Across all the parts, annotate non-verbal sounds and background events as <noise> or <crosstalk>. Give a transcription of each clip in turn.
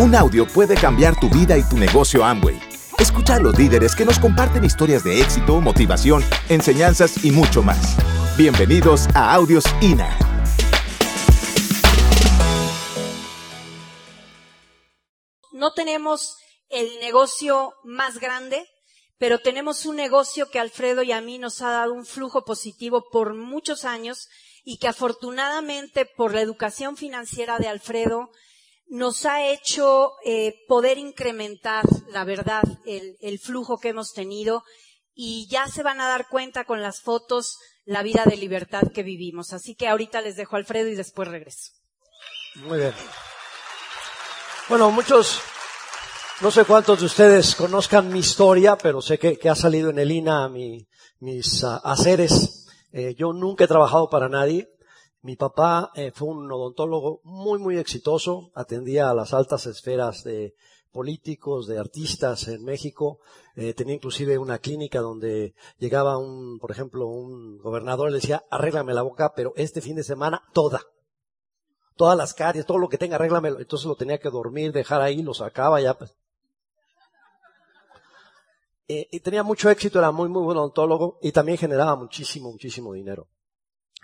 Un audio puede cambiar tu vida y tu negocio Amway. Escucha a los líderes que nos comparten historias de éxito, motivación, enseñanzas y mucho más. Bienvenidos a Audios INA. No tenemos el negocio más grande, pero tenemos un negocio que Alfredo y a mí nos ha dado un flujo positivo por muchos años y que afortunadamente por la educación financiera de Alfredo nos ha hecho eh, poder incrementar, la verdad, el, el flujo que hemos tenido y ya se van a dar cuenta con las fotos la vida de libertad que vivimos. Así que ahorita les dejo a Alfredo y después regreso. Muy bien. Bueno, muchos, no sé cuántos de ustedes conozcan mi historia, pero sé que, que ha salido en el INA mi, mis uh, haceres. Eh, yo nunca he trabajado para nadie. Mi papá eh, fue un odontólogo muy, muy exitoso, atendía a las altas esferas de políticos, de artistas en México. Eh, tenía inclusive una clínica donde llegaba un, por ejemplo, un gobernador y le decía, arréglame la boca, pero este fin de semana toda. Todas las caries, todo lo que tenga, arréglamelo. Entonces lo tenía que dormir, dejar ahí, lo sacaba ya. Pues. Eh, y tenía mucho éxito, era muy, muy buen odontólogo y también generaba muchísimo, muchísimo dinero.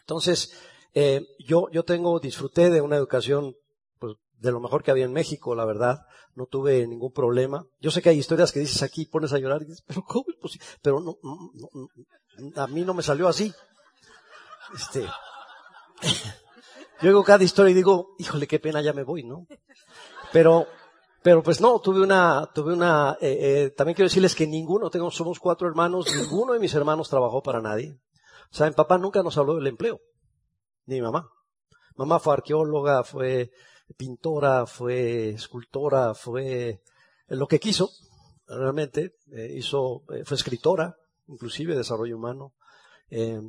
Entonces, eh, yo, yo tengo, disfruté de una educación, pues, de lo mejor que había en México, la verdad. No tuve ningún problema. Yo sé que hay historias que dices aquí, pones a llorar y dices, pero ¿cómo es posible? Pero no, no, no, a mí no me salió así. Este, <laughs> yo digo cada historia y digo, híjole, qué pena, ya me voy, ¿no? Pero, pero pues no, tuve una, tuve una, eh, eh, también quiero decirles que ninguno, tengo, somos cuatro hermanos, ninguno de mis hermanos trabajó para nadie. O sea, mi papá nunca nos habló del empleo ni mi mamá. Mamá fue arqueóloga, fue pintora, fue escultora, fue lo que quiso, realmente. Eh, hizo, eh, fue escritora, inclusive desarrollo humano. Eh,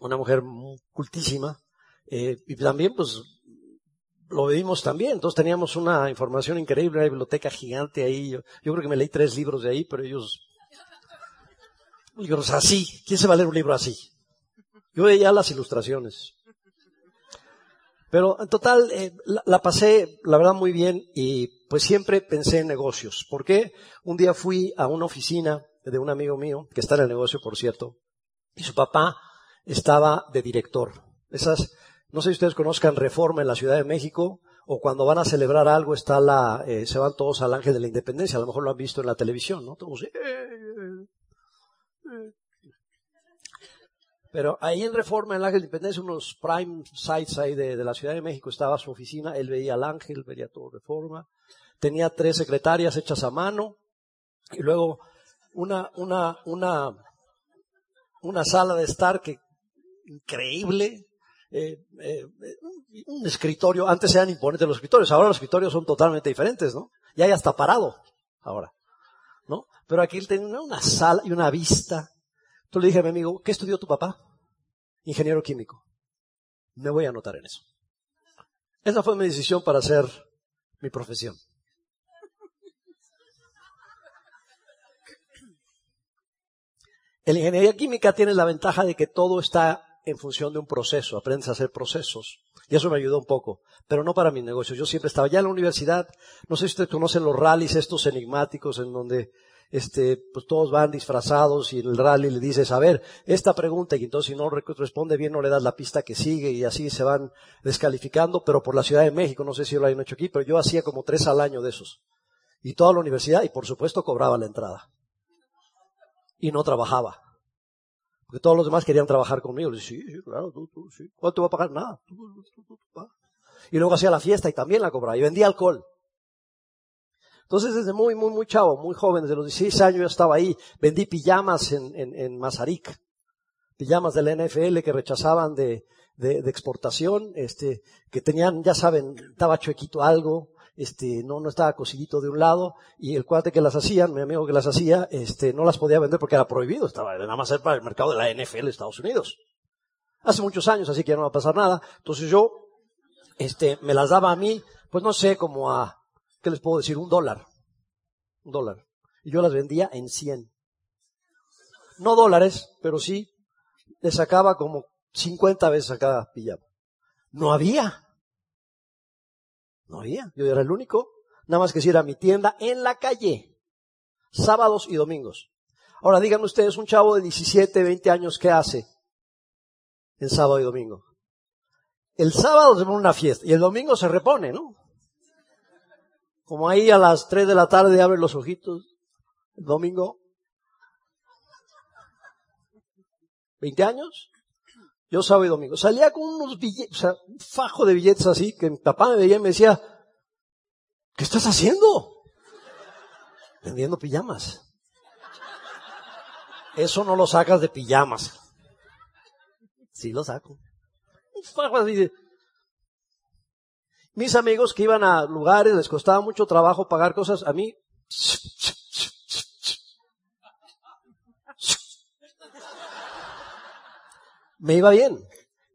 una mujer cultísima. y también, pues, lo vimos también. Entonces teníamos una información increíble, una biblioteca gigante ahí. Yo, yo creo que me leí tres libros de ahí, pero ellos, libros así. ¿Quién se va a leer un libro así? Yo veía las ilustraciones. Pero en total eh, la, pasé, la verdad, muy bien y pues siempre pensé en negocios. ¿Por qué? Un día fui a una oficina de un amigo mío, que está en el negocio, por cierto, y su papá estaba de director. Esas, no sé si ustedes conozcan Reforma en la Ciudad de México, o cuando van a celebrar algo está la, eh, se van todos al Ángel de la Independencia, a lo mejor lo han visto en la televisión, ¿no? Todos, eh, pero ahí en Reforma, en el Ángel de Independencia, unos prime sites ahí de, de, la Ciudad de México, estaba su oficina, él veía al Ángel, veía todo Reforma, tenía tres secretarias hechas a mano, y luego una, una, una, una sala de estar que, increíble, eh, eh, un escritorio, antes eran imponentes los escritorios, ahora los escritorios son totalmente diferentes, ¿no? Y hay hasta parado, ahora, ¿no? Pero aquí él tenía una sala y una vista, entonces le dije a mi amigo, ¿qué estudió tu papá? Ingeniero químico. Me voy a anotar en eso. Esa fue mi decisión para hacer mi profesión. En la ingeniería química tienes la ventaja de que todo está en función de un proceso, aprendes a hacer procesos. Y eso me ayudó un poco, pero no para mi negocio. Yo siempre estaba ya en la universidad, no sé si ustedes conocen los rallies estos enigmáticos en donde este, pues todos van disfrazados y el rally le dices, a ver, esta pregunta, y entonces si no responde bien no le das la pista que sigue y así se van descalificando, pero por la Ciudad de México, no sé si lo hayan hecho aquí, pero yo hacía como tres al año de esos. Y toda la universidad, y por supuesto cobraba la entrada. Y no trabajaba. Porque todos los demás querían trabajar conmigo. Sí, sí, claro, tú, tú, sí. ¿Cuánto va a pagar? Nada. Y luego hacía la fiesta y también la cobraba. Y vendía alcohol. Entonces, desde muy, muy, muy chavo, muy joven, desde los 16 años yo estaba ahí. Vendí pijamas en, en, en Mazarik. Pijamas de la NFL que rechazaban de, de, de, exportación, este, que tenían, ya saben, estaba chuequito algo, este, no, no estaba cosidito de un lado, y el cuate que las hacían, mi amigo que las hacía, este, no las podía vender porque era prohibido, estaba nada más ser para el mercado de la NFL de Estados Unidos. Hace muchos años, así que ya no va a pasar nada. Entonces yo, este, me las daba a mí, pues no sé, como a, ¿qué les puedo decir? Un dólar. Un dólar. Y yo las vendía en 100. No dólares, pero sí le sacaba como 50 veces a cada pijama. No había. No había. Yo era el único. Nada más que si era mi tienda en la calle. Sábados y domingos. Ahora díganme ustedes, un chavo de 17, 20 años, ¿qué hace en sábado y domingo? El sábado se pone una fiesta y el domingo se repone, ¿no? Como ahí a las 3 de la tarde abre los ojitos. El domingo. 20 años. Yo sábado y domingo. Salía con unos billetes, o sea, un fajo de billetes así, que mi papá me veía y me decía, ¿qué estás haciendo? Vendiendo pijamas. Eso no lo sacas de pijamas. Sí lo saco. Un fajo así de... Mis amigos que iban a lugares, les costaba mucho trabajo pagar cosas, a mí me iba bien.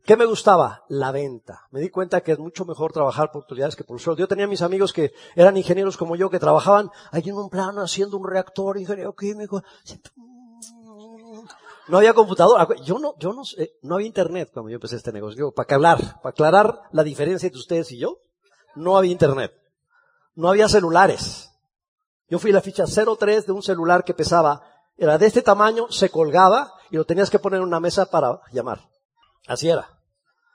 ¿Qué me gustaba? La venta. Me di cuenta que es mucho mejor trabajar por utilidades que por sueldo. Yo tenía mis amigos que eran ingenieros como yo, que trabajaban ahí en un plano haciendo un reactor, ingeniero químico. No había computadora. Yo no, yo no no había internet cuando yo empecé este negocio. Para hablar, para aclarar la diferencia entre ustedes y yo, no había internet. No había celulares. Yo fui la ficha 03 de un celular que pesaba, era de este tamaño, se colgaba y lo tenías que poner en una mesa para llamar. Así era.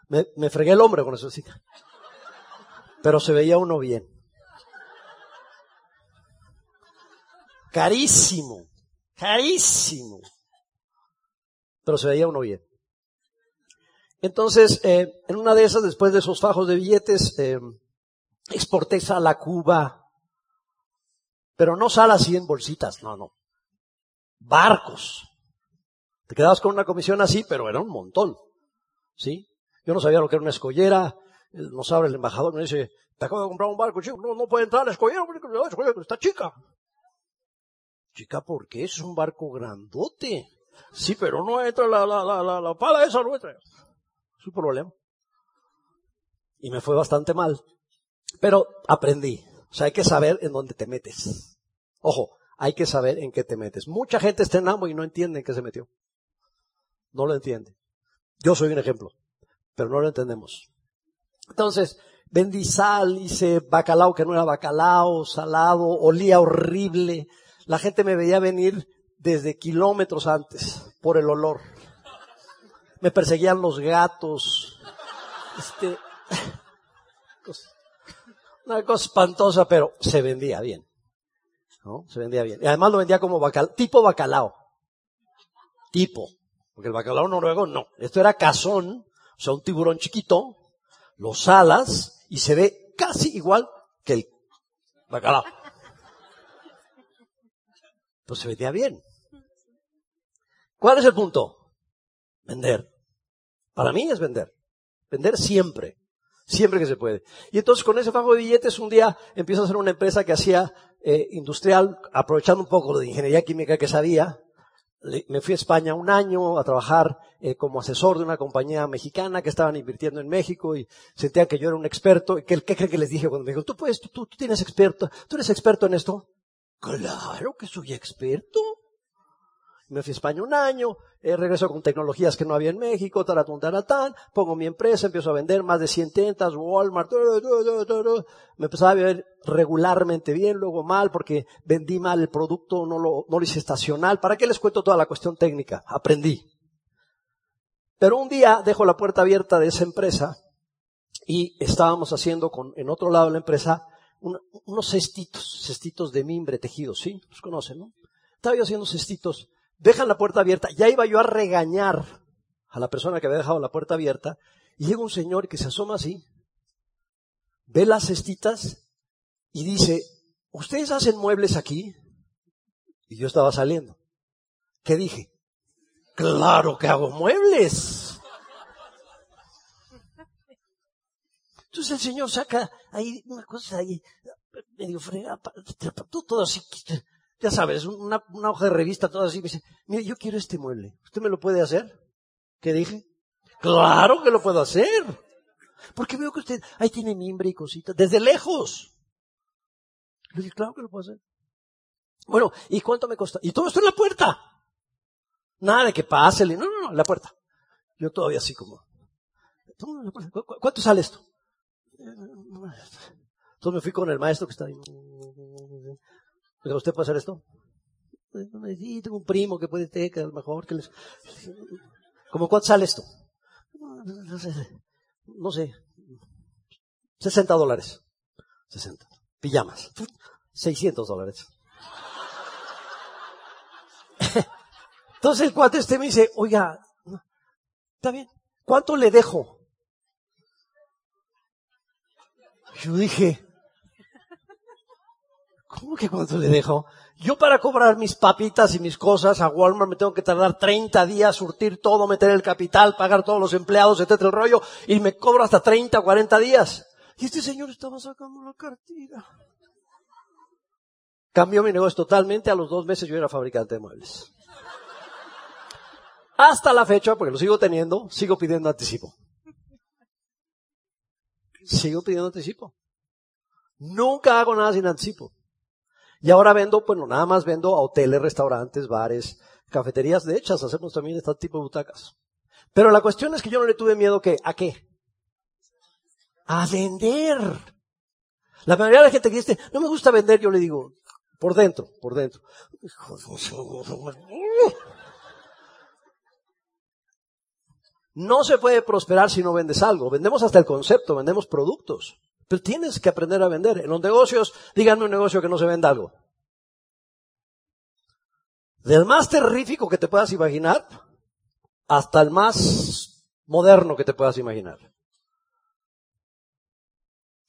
Me, fregué el hombre con eso. Pero se veía uno bien. Carísimo. Carísimo. Pero se veía uno bien. Entonces, eh, en una de esas, después de esos fajos de billetes, eh, exporté sal a Cuba. Pero no sal así en bolsitas, no, no. Barcos. Te quedabas con una comisión así, pero era un montón. ¿Sí? Yo no sabía lo que era una escollera. Nos abre el embajador, me dice, te acabo de comprar un barco, chico. No, no puede entrar la escollera, la está chica. Chica, ¿por qué? Es un barco grandote. Sí, pero no entra la, la, la, la, pala esa, no entra. Es un problema. Y me fue bastante mal. Pero aprendí. O sea, hay que saber en dónde te metes. Ojo, hay que saber en qué te metes. Mucha gente está en Ambo y no entiende en qué se metió. No lo entiende. Yo soy un ejemplo, pero no lo entendemos. Entonces, vendí sal, hice bacalao que no era bacalao, salado, olía horrible. La gente me veía venir desde kilómetros antes por el olor. Me perseguían los gatos. Este, <laughs> una cosa espantosa, pero se vendía bien. ¿No? Se vendía bien. Y además lo vendía como bacalao, tipo bacalao. Tipo. Porque el bacalao noruego no. Esto era cazón, o sea, un tiburón chiquito, lo salas y se ve casi igual que el bacalao. Pues se vendía bien. ¿Cuál es el punto? Vender. Para mí es vender. Vender siempre. Siempre que se puede. Y entonces con ese fajo de billetes un día empiezo a hacer una empresa que hacía eh, industrial, aprovechando un poco de ingeniería química que sabía, me fui a España un año a trabajar eh, como asesor de una compañía mexicana que estaban invirtiendo en México y sentían que yo era un experto. ¿Qué, qué creen que les dije cuando me dijo, tú puedes, tú, tú tienes experto, tú eres experto en esto? Claro que soy experto. Me fui a España un año, eh, regreso con tecnologías que no había en México, taratun, taratán, pongo mi empresa, empiezo a vender más de 100 tiendas, Walmart, me empezaba a ver regularmente bien, luego mal, porque vendí mal el producto, no lo, no lo hice estacional. ¿Para qué les cuento toda la cuestión técnica? Aprendí. Pero un día dejo la puerta abierta de esa empresa y estábamos haciendo con, en otro lado de la empresa, unos cestitos, cestitos de mimbre tejidos, ¿sí? Los conocen, ¿no? Estaba yo haciendo cestitos dejan la puerta abierta. Ya iba yo a regañar a la persona que había dejado la puerta abierta. Y llega un señor que se asoma así, ve las cestitas y dice, ¿ustedes hacen muebles aquí? Y yo estaba saliendo. ¿Qué dije? Claro que hago muebles. Entonces el señor saca ahí una cosa ahí, medio fregada, todo así, ya sabes, una, hoja de revista, todo así, me dice, mire, yo quiero este mueble, ¿usted me lo puede hacer? ¿Qué dije? Claro que lo puedo hacer. Porque veo que usted ahí tiene mimbre y cositas, desde lejos. Le dije, claro que lo puedo hacer. Bueno, ¿y cuánto me cuesta? Y todo esto en la puerta. Nada de que pásele, no, no, no, la puerta. Yo todavía así como, ¿cuánto sale esto? Entonces me fui con el maestro que está ahí. ¿Usted puede hacer esto? Sí, tengo un primo que puede que a lo mejor que les... ¿Cómo cuánto sale esto? No sé. 60 dólares. 60. Pijamas. 600 dólares. <laughs> Entonces el cuate este me dice, oiga, está bien, ¿cuánto le dejo? Yo dije, ¿cómo que cuánto le dejo? Yo para cobrar mis papitas y mis cosas a Walmart me tengo que tardar 30 días, surtir todo, meter el capital, pagar todos los empleados, etcétera, el rollo, y me cobro hasta 30 o 40 días. Y este señor estaba sacando la cartera. Cambió mi negocio totalmente, a los dos meses yo era fabricante de muebles. Hasta la fecha, porque lo sigo teniendo, sigo pidiendo anticipo. Sigo pidiendo anticipo. Nunca hago nada sin anticipo. Y ahora vendo, bueno, nada más vendo a hoteles, restaurantes, bares, cafeterías. De hecho, hacemos también este tipo de butacas. Pero la cuestión es que yo no le tuve miedo que, ¿a qué? A vender. La mayoría de la gente que dice, no me gusta vender, yo le digo, por dentro, por dentro. No se puede prosperar si no vendes algo. Vendemos hasta el concepto, vendemos productos. Pero tienes que aprender a vender. En los negocios, díganme un negocio que no se venda algo. Del más terrífico que te puedas imaginar hasta el más moderno que te puedas imaginar.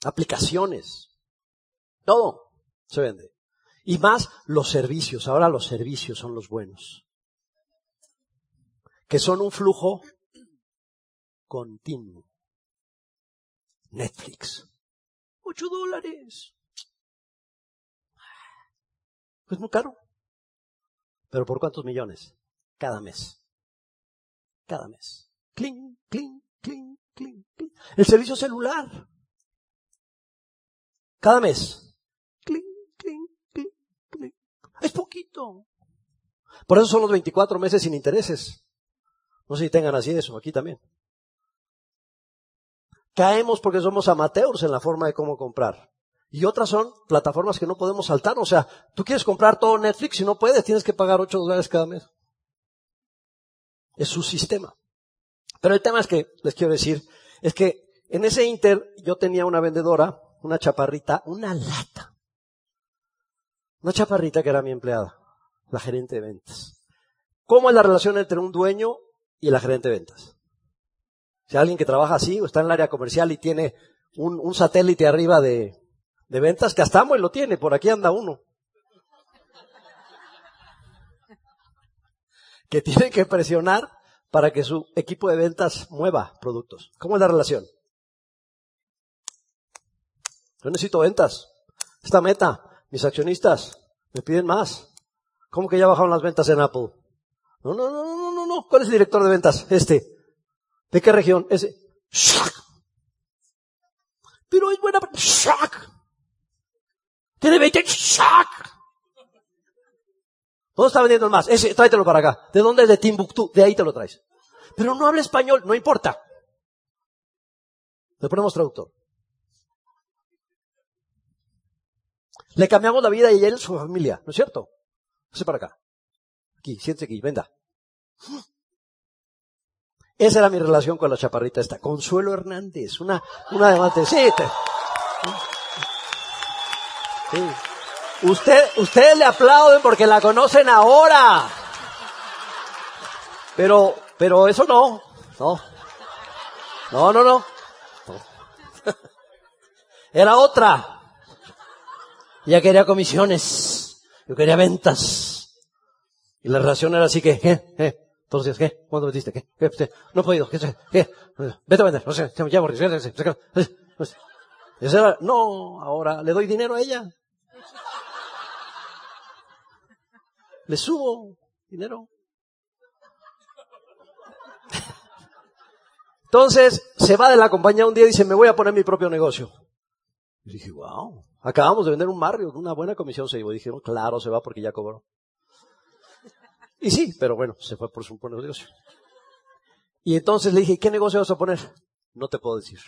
Aplicaciones. Todo se vende. Y más los servicios. Ahora los servicios son los buenos. Que son un flujo continuo. Netflix. Ocho dólares. Pues muy caro. Pero ¿por cuántos millones? Cada mes. Cada mes. Cling, cling, cling, cling, cling. El servicio celular. Cada mes. Cling, cling, cling, cling. Es poquito. Por eso son los 24 meses sin intereses. No sé si tengan así eso, aquí también. Caemos porque somos amateurs en la forma de cómo comprar. Y otras son plataformas que no podemos saltar. O sea, tú quieres comprar todo Netflix y no puedes, tienes que pagar 8 dólares cada mes. Es su sistema. Pero el tema es que, les quiero decir, es que en ese Inter yo tenía una vendedora, una chaparrita, una lata. Una chaparrita que era mi empleada, la gerente de ventas. ¿Cómo es la relación entre un dueño y la gerente de ventas? Si alguien que trabaja así o está en el área comercial y tiene un, satélite arriba de, ventas, que hasta y lo tiene, por aquí anda uno. Que tiene que presionar para que su equipo de ventas mueva productos. ¿Cómo es la relación? Yo necesito ventas. Esta meta, mis accionistas me piden más. ¿Cómo que ya bajaron las ventas en Apple? No, no, no, no, no, no. ¿Cuál es el director de ventas? Este. ¿De qué región? Ese. Pero es buena. Tiene 20. Shock. ¿Dónde está vendiendo el más? Ese, tráetelo para acá. ¿De dónde es? De Timbuktu. De ahí te lo traes. Pero no habla español, no importa. Le ponemos traductor. Le cambiamos la vida y él su familia, ¿no es cierto? Ese para acá. Aquí, siéntese aquí, venga. Esa era mi relación con la chaparrita esta. Consuelo Hernández, una, una de Sí, sí. Usted, ustedes le aplauden porque la conocen ahora. Pero, pero eso no. No. No, no, no. <laughs> Era otra. Ella quería comisiones. Yo quería ventas. Y la relación era así que, ¿eh? ¿eh? Entonces, ¿qué? ¿Cuándo metiste? ¿Qué? ¿Qué? No he podido. ¿Qué? ¿Qué? Vete a vender. No sé, ya morrí. No, ahora le doy dinero a ella. Le subo dinero. Entonces, se va de la compañía un día y dice, me voy a poner mi propio negocio. Y dije, wow, acabamos de vender un barrio, una buena comisión se llevó. Y dije, claro, se va porque ya cobró. Y sí, pero bueno, se fue por su propio negocio. Y entonces le dije, ¿qué negocio vas a poner? No te puedo decir.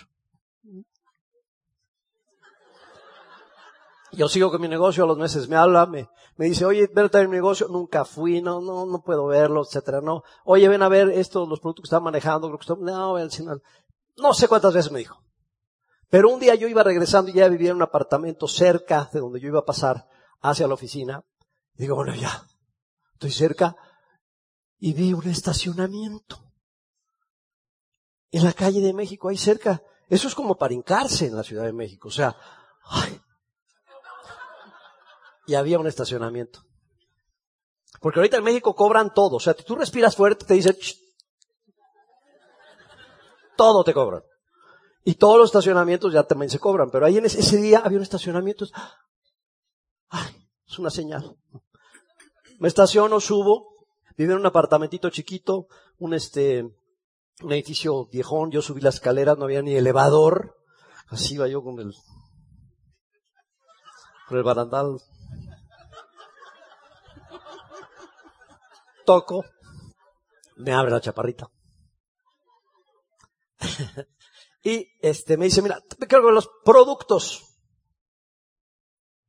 Yo sigo con mi negocio, a los meses me habla, me, me dice, oye, ven a traer mi negocio, nunca fui, no, no, no puedo verlo, etcétera, no. Oye, ven a ver estos, los productos que están manejando, creo que están, no, ven, no, no sé cuántas veces me dijo. Pero un día yo iba regresando y ya vivía en un apartamento cerca de donde yo iba a pasar hacia la oficina. Digo, bueno, ya, estoy cerca. Y vi un estacionamiento. En la calle de México, ahí cerca. Eso es como para hincarse en la Ciudad de México. O sea. Y había un estacionamiento. Porque ahorita en México cobran todo. O sea, tú respiras fuerte, te dicen, todo te cobran. Y todos los estacionamientos ya también se cobran, pero ahí en ese, día había un estacionamiento. Ay, es una señal. Me estaciono, subo, vivo en un apartamentito chiquito, un este, un edificio viejón, yo subí las escaleras, no había ni elevador. Así iba yo con el, con el barandal. Toco, me abre la chaparrita. <laughs> Y este, me dice, mira, quiero ver los productos.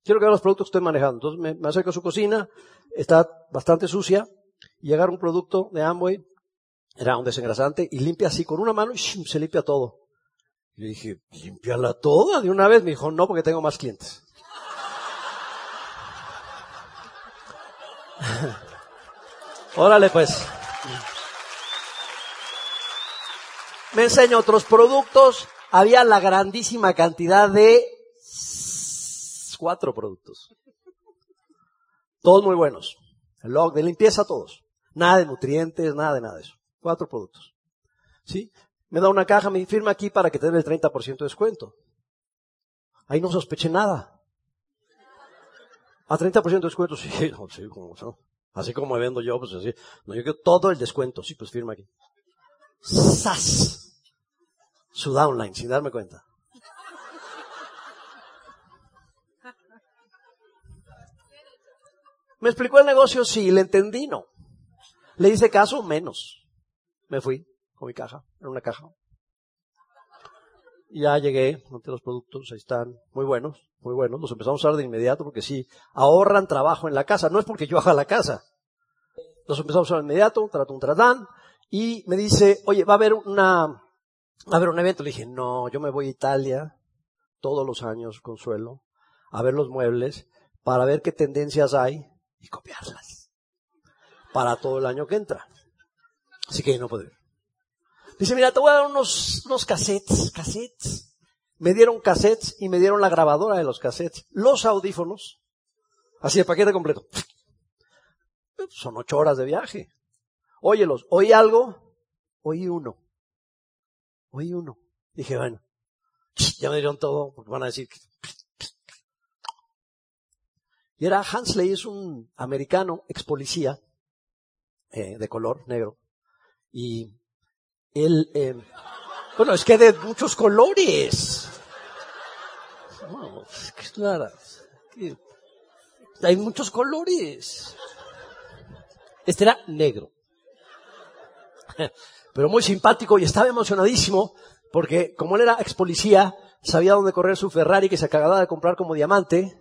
Quiero ver los productos que estoy manejando. Entonces me, acerco a su cocina, está bastante sucia, y llegar un producto de Amway, era un desengrasante, y limpia así con una mano y se limpia todo. Y le dije, limpiala toda de una vez. Me dijo, no, porque tengo más clientes. <laughs> Órale pues. me enseña otros productos, había la grandísima cantidad de cuatro productos. Todos muy buenos. El log de limpieza, todos. Nada de nutrientes, nada de nada de eso. Cuatro productos. ¿Sí? Me da una caja, me firma aquí para que te el 30% de descuento. Ahí no sospeché nada. A 30% de descuento, sí, <laughs> sí como, así como me vendo yo, pues así. No, yo quiero todo el descuento, sí, pues firma aquí. ¡Sas! su downline sin darme cuenta. ¿Me explicó el negocio? Sí, le entendí, no. Le hice caso, menos. Me fui con mi caja, en una caja. Ya llegué, monté los productos, ahí están, muy buenos, muy buenos. Los empezamos a usar de inmediato porque sí, ahorran trabajo en la casa. No es porque yo haga la casa. Los empezamos a usar de inmediato, trato un tratán, y me dice, oye, va a haber una, a ver un evento. Le dije, no, yo me voy a Italia todos los años, Consuelo, a ver los muebles para ver qué tendencias hay y copiarlas para todo el año que entra. Así que no puedo. Dice, mira, te voy a dar unos, unos cassettes, cassettes. Me dieron cassettes y me dieron la grabadora de los cassettes, los audífonos, así el paquete completo. Son ocho horas de viaje. Óyelos, oí algo, oí uno. Oí uno. Dije, bueno, ya me dieron todo, porque van a decir que... Y era Hansley, es un americano, ex policía, eh, de color negro. Y él, eh, bueno, es que de muchos colores. Hay muchos colores. Este era negro pero muy simpático y estaba emocionadísimo porque como él era ex policía, sabía dónde correr su Ferrari que se acababa de comprar como diamante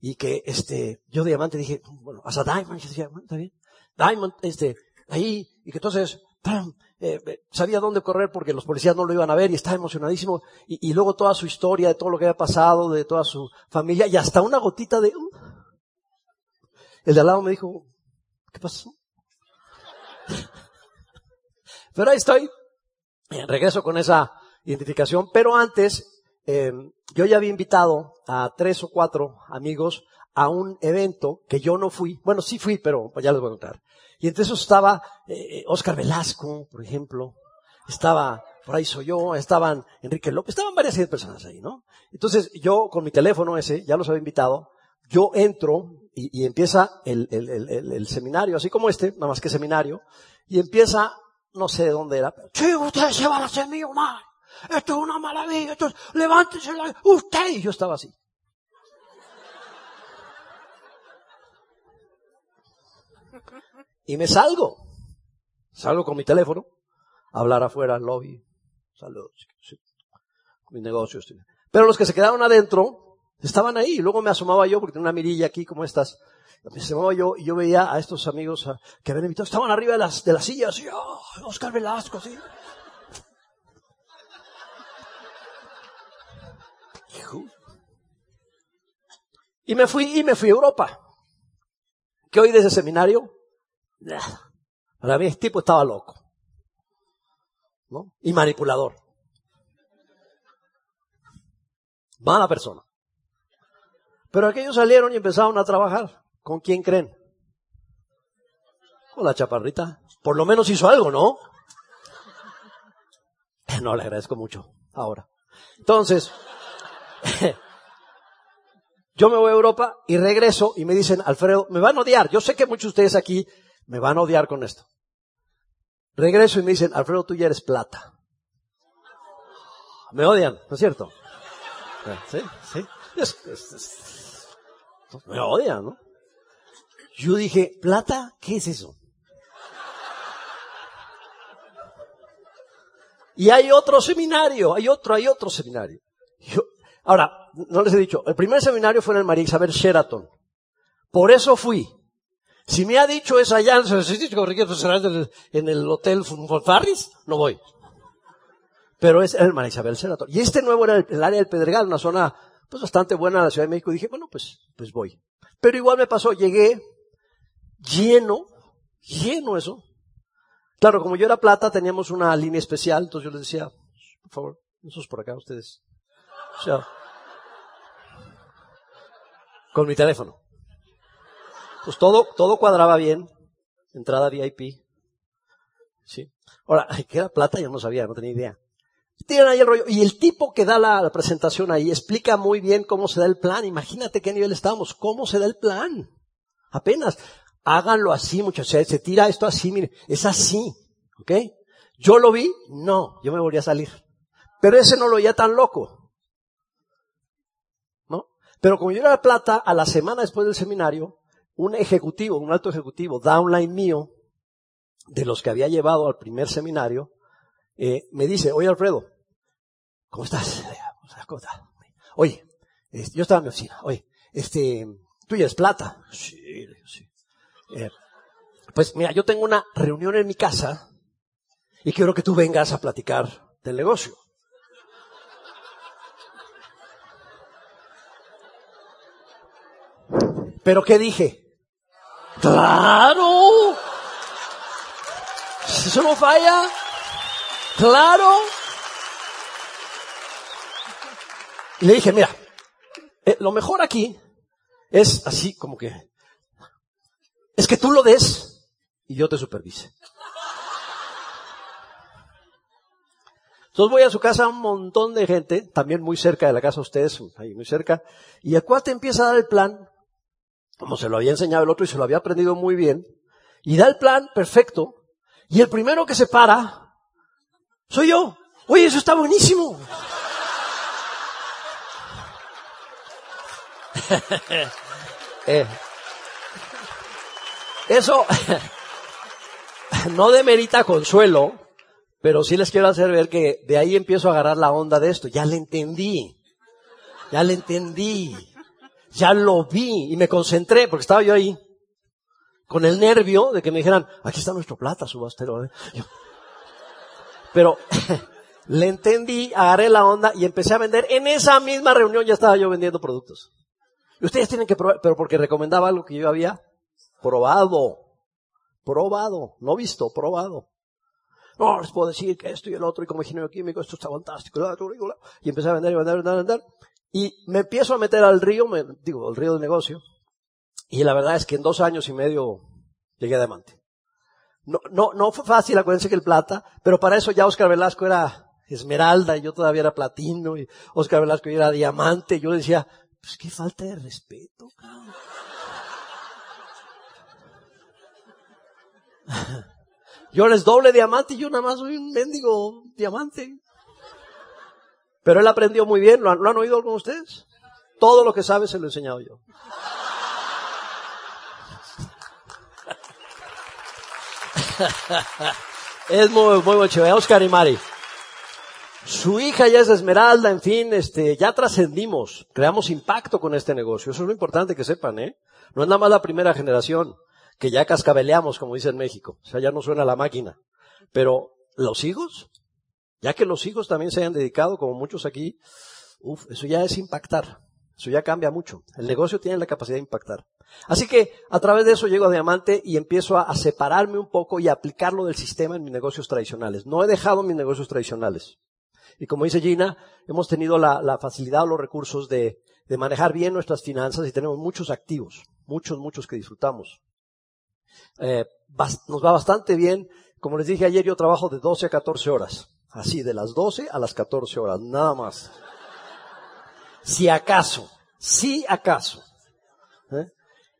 y que este, yo diamante dije, bueno, hasta Diamond, decía, bueno, está bien, Diamond, este, ahí, y que entonces, eh, eh, sabía dónde correr porque los policías no lo iban a ver y estaba emocionadísimo y, y, luego toda su historia de todo lo que había pasado, de toda su familia y hasta una gotita de... Uh. el de al lado me dijo, ¿qué pasó? <laughs> Pero ahí estoy. Eh, regreso con esa identificación. Pero antes, eh, yo ya había invitado a tres o cuatro amigos a un evento que yo no fui. Bueno, sí fui, pero ya les voy a contar. Y entre esos estaba eh, Oscar Velasco, por ejemplo. Estaba, por ahí yo, estaban Enrique López, estaban varias personas ahí, ¿no? Entonces yo con mi teléfono ese, ya los había invitado, yo entro y, empieza el, seminario, así como este, nada más que seminario, y empieza no sé de dónde era. Sí, usted se va a hacer mal. Esto es una maravilla. Esto es, levántese la, usted. Y yo estaba así. Y me salgo. Salgo con mi teléfono. A hablar afuera al lobby. Saludos. Mi negocio. Pero los que se quedaron adentro, Estaban ahí, y luego me asomaba yo, porque tenía una mirilla aquí como estas. Me asomaba yo y yo veía a estos amigos a- que habían invitado, estaban arriba de las, de las sillas, y oh, Oscar Velasco, así. Y me fui, y me fui a Europa. ¿Qué oí de ese seminario? Para mí, este tipo estaba loco. ¿No? Y manipulador. Mala persona. Pero aquellos salieron y empezaron a trabajar. ¿Con quién creen? Con la chaparrita. Por lo menos hizo algo, ¿no? <laughs> No, le agradezco mucho. Ahora. Entonces, <laughs> yo me voy a Europa y regreso y me dicen, Alfredo, me van a odiar. Yo sé que muchos de ustedes aquí me van a odiar con esto. Regreso y me dicen, Alfredo, tú ya eres plata. Me odian, ¿no es cierto? Sí, sí. Es- me odian, ¿no? Yo dije, ¿plata? ¿Qué es eso? Y hay otro seminario, hay otro, hay otro seminario. Yo- ahora, no les he dicho, el primer seminario fue en el María Isabel Sheraton. Por eso fui. Si me ha dicho es allá en el- hotel Farris, no voy. Pero es el María Isabel Sheraton. Y este nuevo era el, el área del Pedregal, una zona pues bastante buena en la Ciudad de México. Y dije, bueno, pues, pues voy. Pero igual me pasó, llegué lleno, lleno eso. Claro, como yo era plata, teníamos una línea especial, entonces yo les decía, por favor, esos por acá, ustedes. Con mi teléfono. Pues todo, todo cuadraba bien. Entrada VIP. Sí. Ahora, que era plata, yo no sabía, no tenía idea. Tienen ahí el rollo. Y el tipo que da la, presentación ahí explica muy bien cómo se da el plan. Imagínate qué nivel estamos. ¿Cómo se da el plan? Apenas. Háganlo así, muchachos. Se tira esto así, mire. Es así. ¿Ok? Yo lo vi. No. Yo me volví a salir. Pero ese no lo veía tan loco. Pero como yo era plata, a la semana después del seminario, un ejecutivo, un alto ejecutivo, downline mío, de los que había llevado al primer seminario, eh, me dice, oye Alfredo, ¿cómo estás? ¿Cómo estás? Oye, este, yo estaba en mi oficina, oye, este, tú ya eres plata. Sí, sí. Eh, pues mira, yo tengo una reunión en mi casa y quiero que tú vengas a platicar del negocio. ¿Pero qué dije? ¡Claro! Eso no falla, claro. Y le dije, mira, eh, lo mejor aquí es así como que, es que tú lo des y yo te supervise. Entonces voy a su casa un montón de gente, también muy cerca de la casa de ustedes, ahí muy cerca, y el cuate empieza a dar el plan, como se lo había enseñado el otro y se lo había aprendido muy bien, y da el plan perfecto, y el primero que se para, soy yo. Oye, eso está buenísimo. <laughs> Eh, eso <laughs> no demerita consuelo, pero sí les quiero hacer ver que de ahí empiezo a agarrar la onda de esto. Ya le entendí. Ya le entendí. Ya lo vi y me concentré porque estaba yo ahí con el nervio de que me dijeran, aquí está nuestro plata, subastero. ¿eh?". Pero <laughs> le entendí, agarré la onda y empecé a vender. En esa misma reunión ya estaba yo vendiendo productos. Y ustedes tienen que probar, pero porque recomendaba algo que yo había probado. Probado. No visto, probado. No, les puedo decir que esto y el otro, y como ingeniero químico, esto está fantástico. Y empecé a vender y vender, vender, vender. Y me empiezo a meter al río, me, digo, al río del negocio. Y la verdad es que en dos años y medio llegué a diamante. No, no, no fue fácil, acuérdense que el plata, pero para eso ya Oscar Velasco era esmeralda y yo todavía era platino y Oscar Velasco era diamante. Yo decía, pues qué falta de respeto. <laughs> Yo les doble diamante y yo nada más soy un mendigo diamante. Pero él aprendió muy bien, ¿lo han, lo han oído algunos de ustedes? Todo lo que sabe se lo he enseñado yo. <laughs> es muy, muy, muy chévere. Oscar y Mari. Su hija ya es Esmeralda, en fin, este, ya trascendimos, creamos impacto con este negocio. Eso es lo importante que sepan, ¿eh? No es nada más la primera generación, que ya cascabeleamos, como dice en México. O sea, ya no suena la máquina. Pero los hijos, ya que los hijos también se hayan dedicado, como muchos aquí, uf, eso ya es impactar. Eso ya cambia mucho. El negocio tiene la capacidad de impactar. Así que a través de eso llego a Diamante y empiezo a, separarme un poco y a aplicarlo del sistema en mis negocios tradicionales. No he dejado mis negocios tradicionales. Y como dice Gina, hemos tenido la, la facilidad o los recursos de, de, manejar bien nuestras finanzas y tenemos muchos activos, muchos, muchos que disfrutamos. Eh, nos va bastante bien. Como les dije ayer, yo trabajo de 12 a 14 horas. Así, de las 12 a las 14 horas, nada más. Si acaso, si acaso. ¿Eh?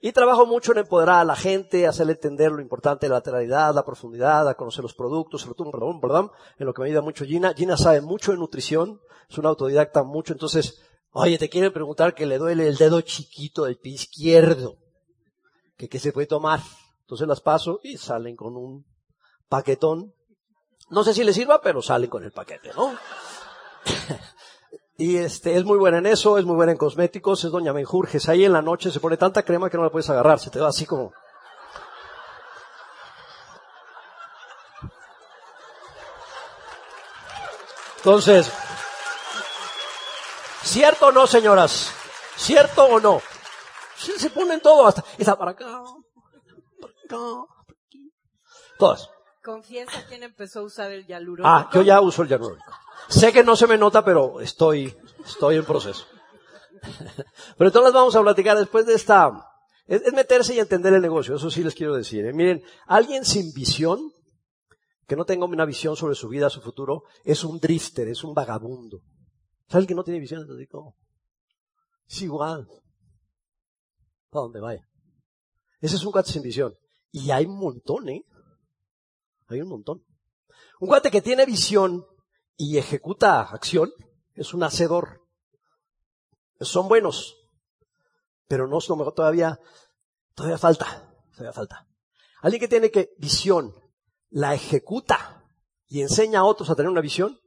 Y trabajo mucho en empoderar a la gente, hacerle entender lo importante de la lateralidad, la profundidad, a conocer los productos, perdón, perdón, en lo que me ayuda mucho Gina. Gina sabe mucho de nutrición, es una autodidacta mucho, entonces, oye, te quieren preguntar que le duele el dedo chiquito del pie izquierdo, que qué se puede tomar. Entonces las paso y salen con un paquetón. No sé si les sirva, pero salen con el paquete, ¿no? <laughs> Y este, es muy buena en eso, es muy buena en cosméticos, es doña Menjurjes. Ahí en la noche se pone tanta crema que no la puedes agarrar, se te va así como... Entonces, ¿cierto o no, señoras? ¿Cierto o no? Se, ponen todo hasta, está para acá, para acá, para aquí. Todas. Confiesa quién empezó a usar el hialurónico. Ah, yo ya uso el hialurónico. Sé que no se me nota, pero estoy, estoy en proceso. <laughs> Pero entonces vamos a platicar después de esta, es, meterse y entender el negocio, eso sí les quiero decir. ¿eh? Miren, alguien sin visión, que no tenga una visión sobre su vida, su futuro, es un drifter, es un vagabundo. ¿Sabes que no tiene visión? Entonces digo, es igual. Para donde vaya. Ese es un cuate sin visión. Y hay un montón, ¿eh? Hay un montón. Un cuate que tiene visión y ejecuta acción, es un hacedor. Son buenos, pero no son mejor todavía, todavía falta, todavía falta. Alguien que tiene que visión, la ejecuta y enseña a otros a tener una visión,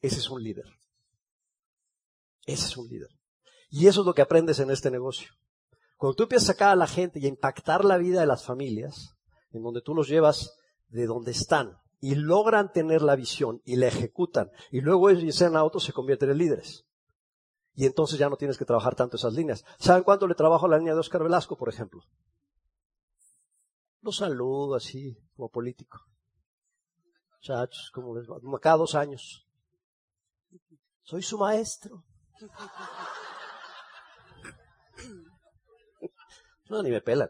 ese es un líder. Ese es un líder. Y eso es lo que aprendes en este negocio. Cuando tú empiezas a sacar a la gente y a impactar la vida de las familias, en donde tú los llevas de donde están y logran tener la visión y la ejecutan y luego ellos sean a otros se convierten en líderes. Y entonces ya no tienes que trabajar tanto esas líneas. ¿Saben cuánto le trabajo a la línea de Oscar Velasco, por ejemplo? Lo saludo así, como político. Muchachos, como les va? Cada dos años. Soy su maestro. <laughs> No, ni me pelan.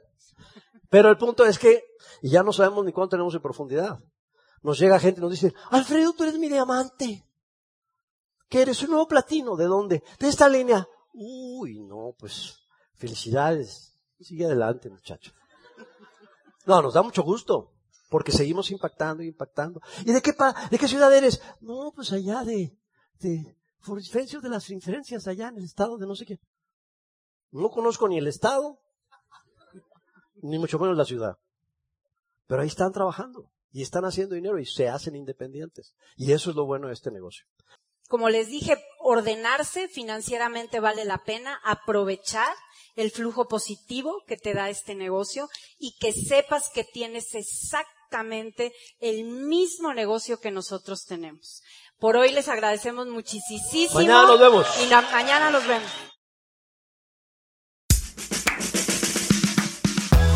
Pero el punto es que ya no sabemos ni cuánto tenemos en profundidad. Nos llega gente y nos dice, Alfredo, tú eres mi diamante. ¿Qué eres? Un nuevo platino. ¿De dónde? De esta línea. Uy, no, pues, felicidades. Sigue adelante, muchacho. No, nos da mucho gusto. Porque seguimos impactando y impactando. ¿Y de qué, pa de qué ciudad eres? No, pues allá de, de, de las inferencias allá en el estado de no sé qué. No conozco ni el estado, ni mucho menos la ciudad. Pero ahí están trabajando y están haciendo dinero y se hacen independientes. Y eso es lo bueno de este negocio. Como les dije, ordenarse financieramente vale la pena, aprovechar el flujo positivo que te da este negocio y que sepas que tienes exactamente el mismo negocio que nosotros tenemos. Por hoy les agradecemos muchísimo. Mañana nos vemos. Y mañana nos vemos.